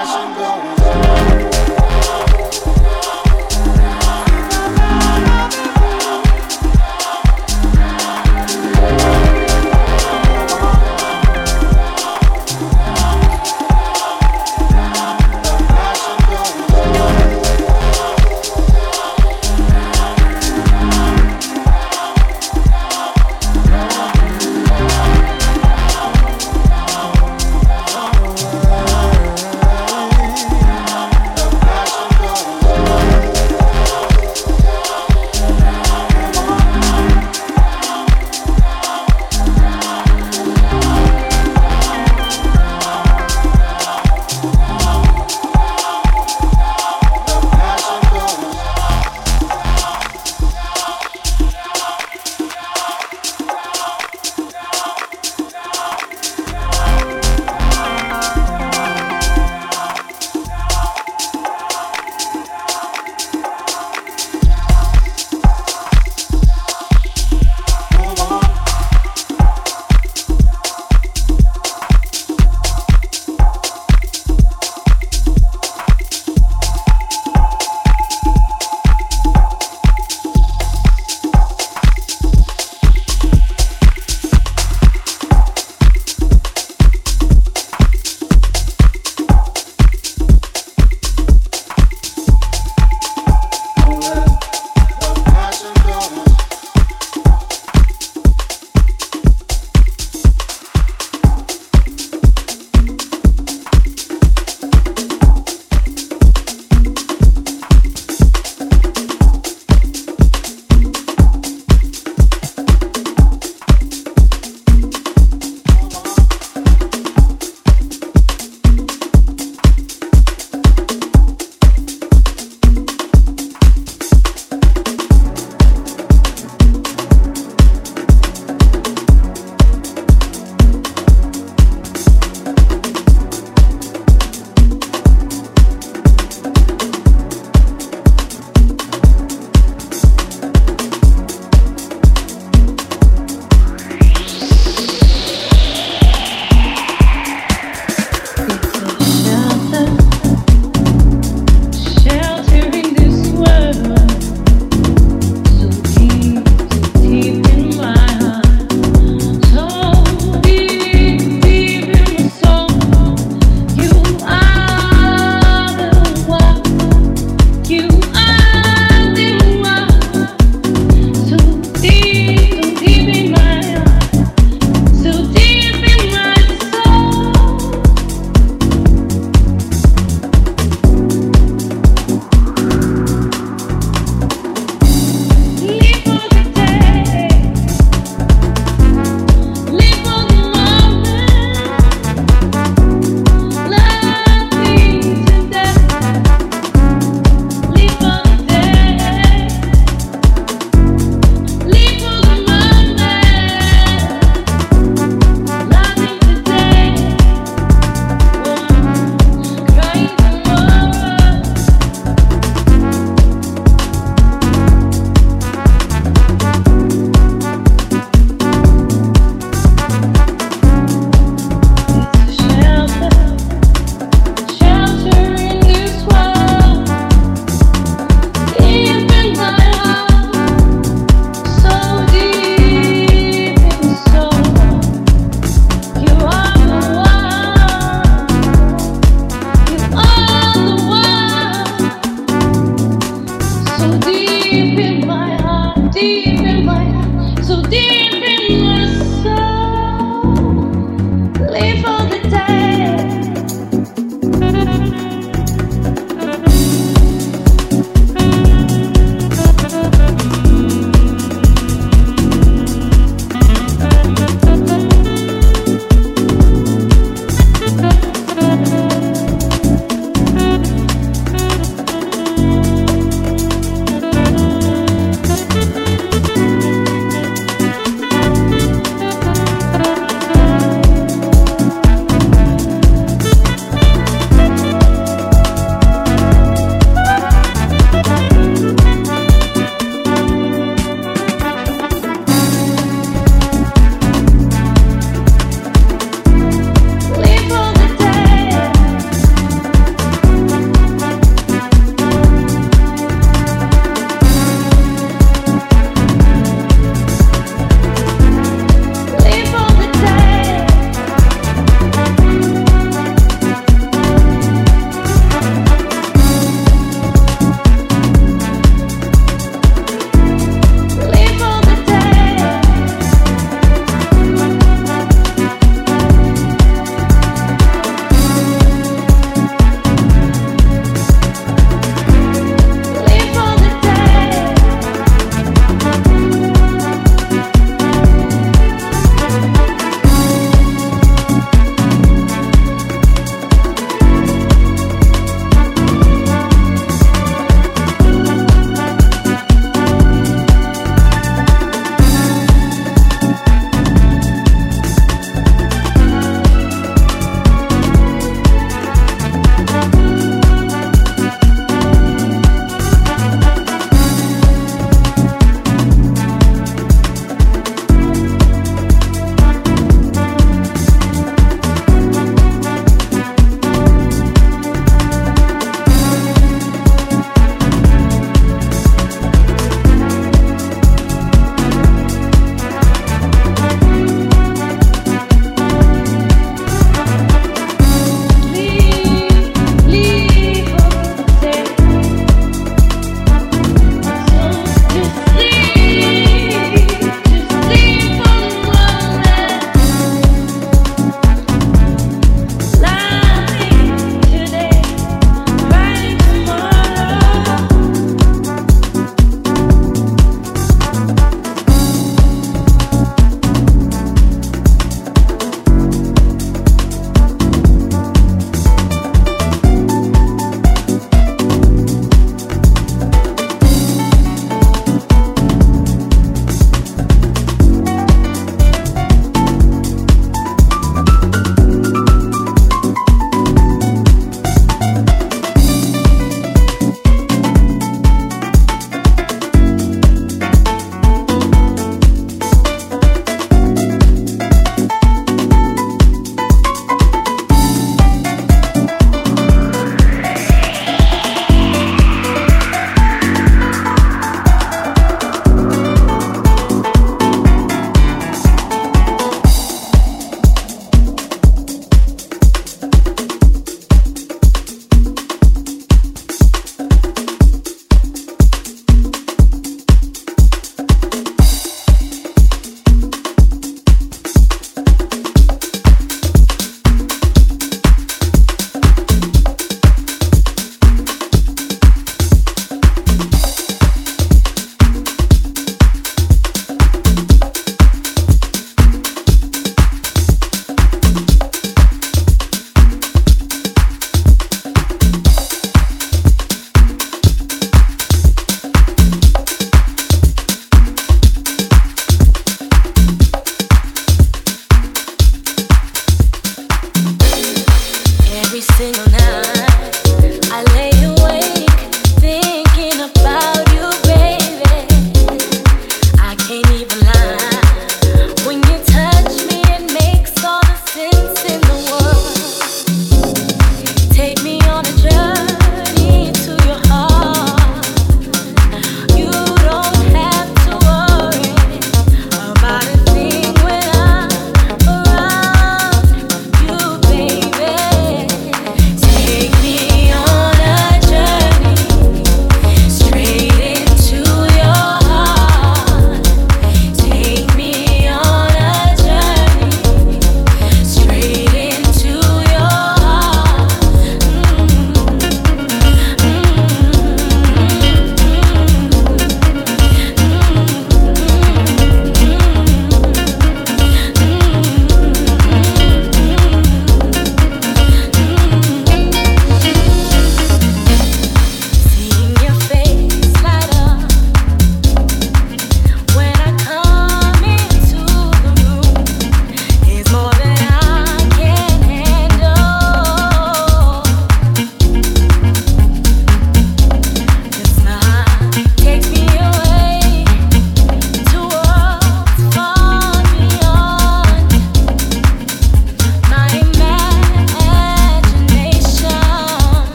i 歌舞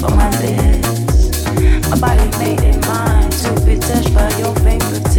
for my lips. My body made it mine to be touched by your fingers.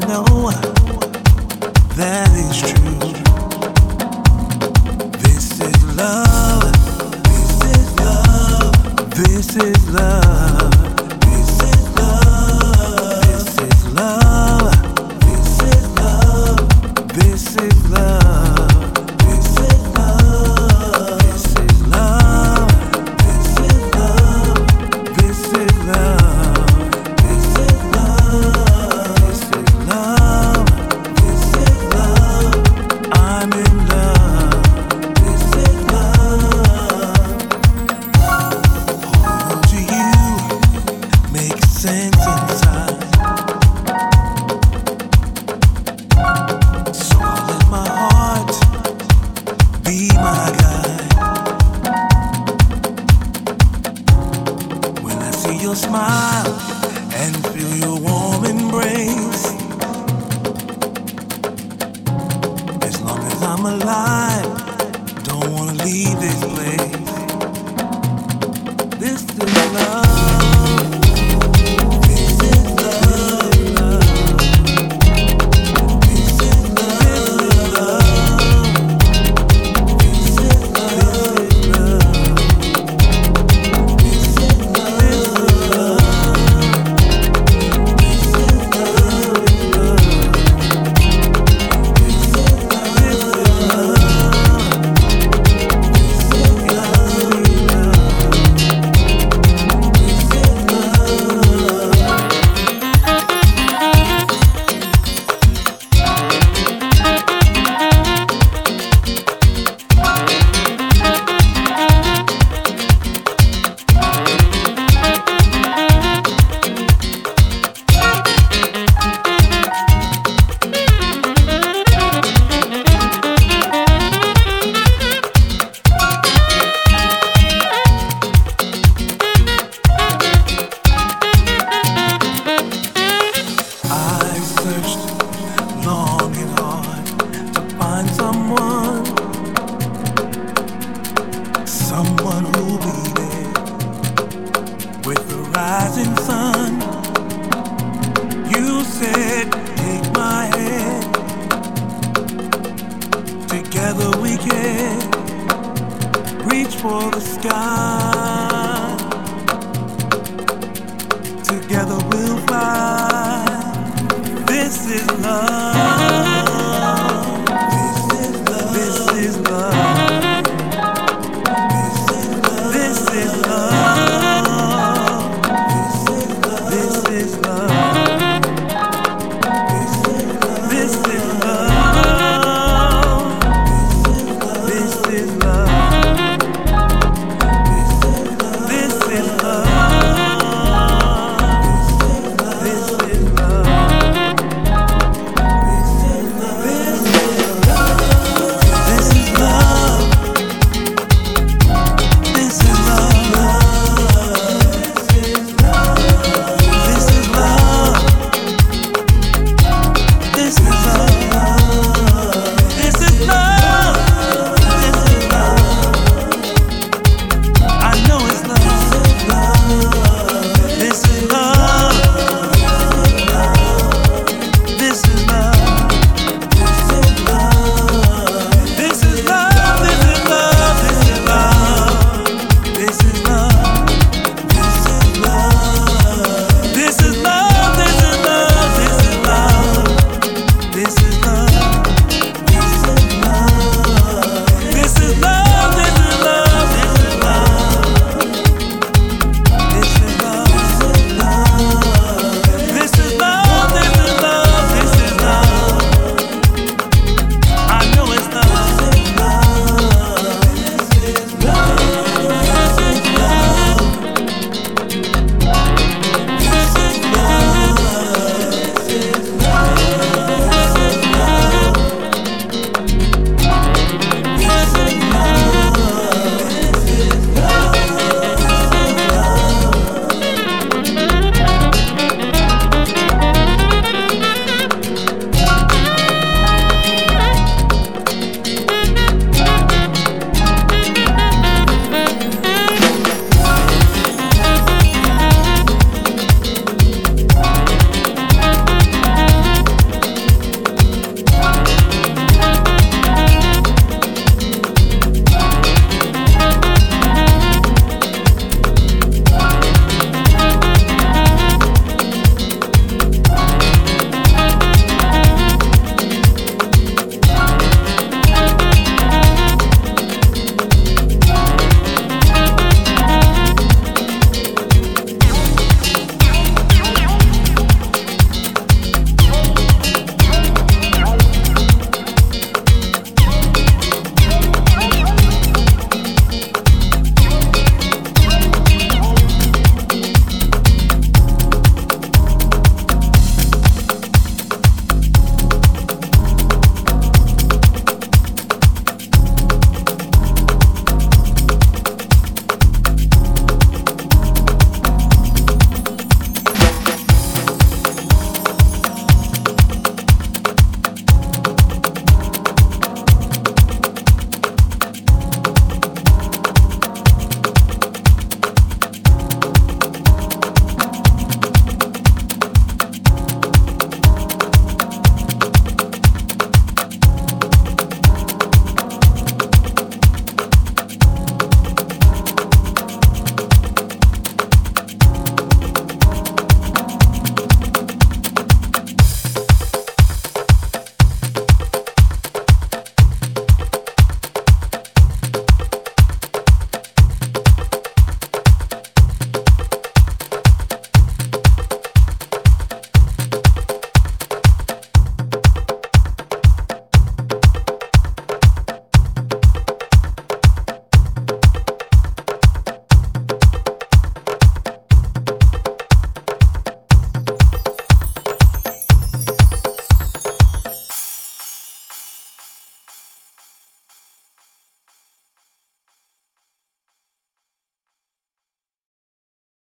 I know that is true. This is love. This is love. This is love.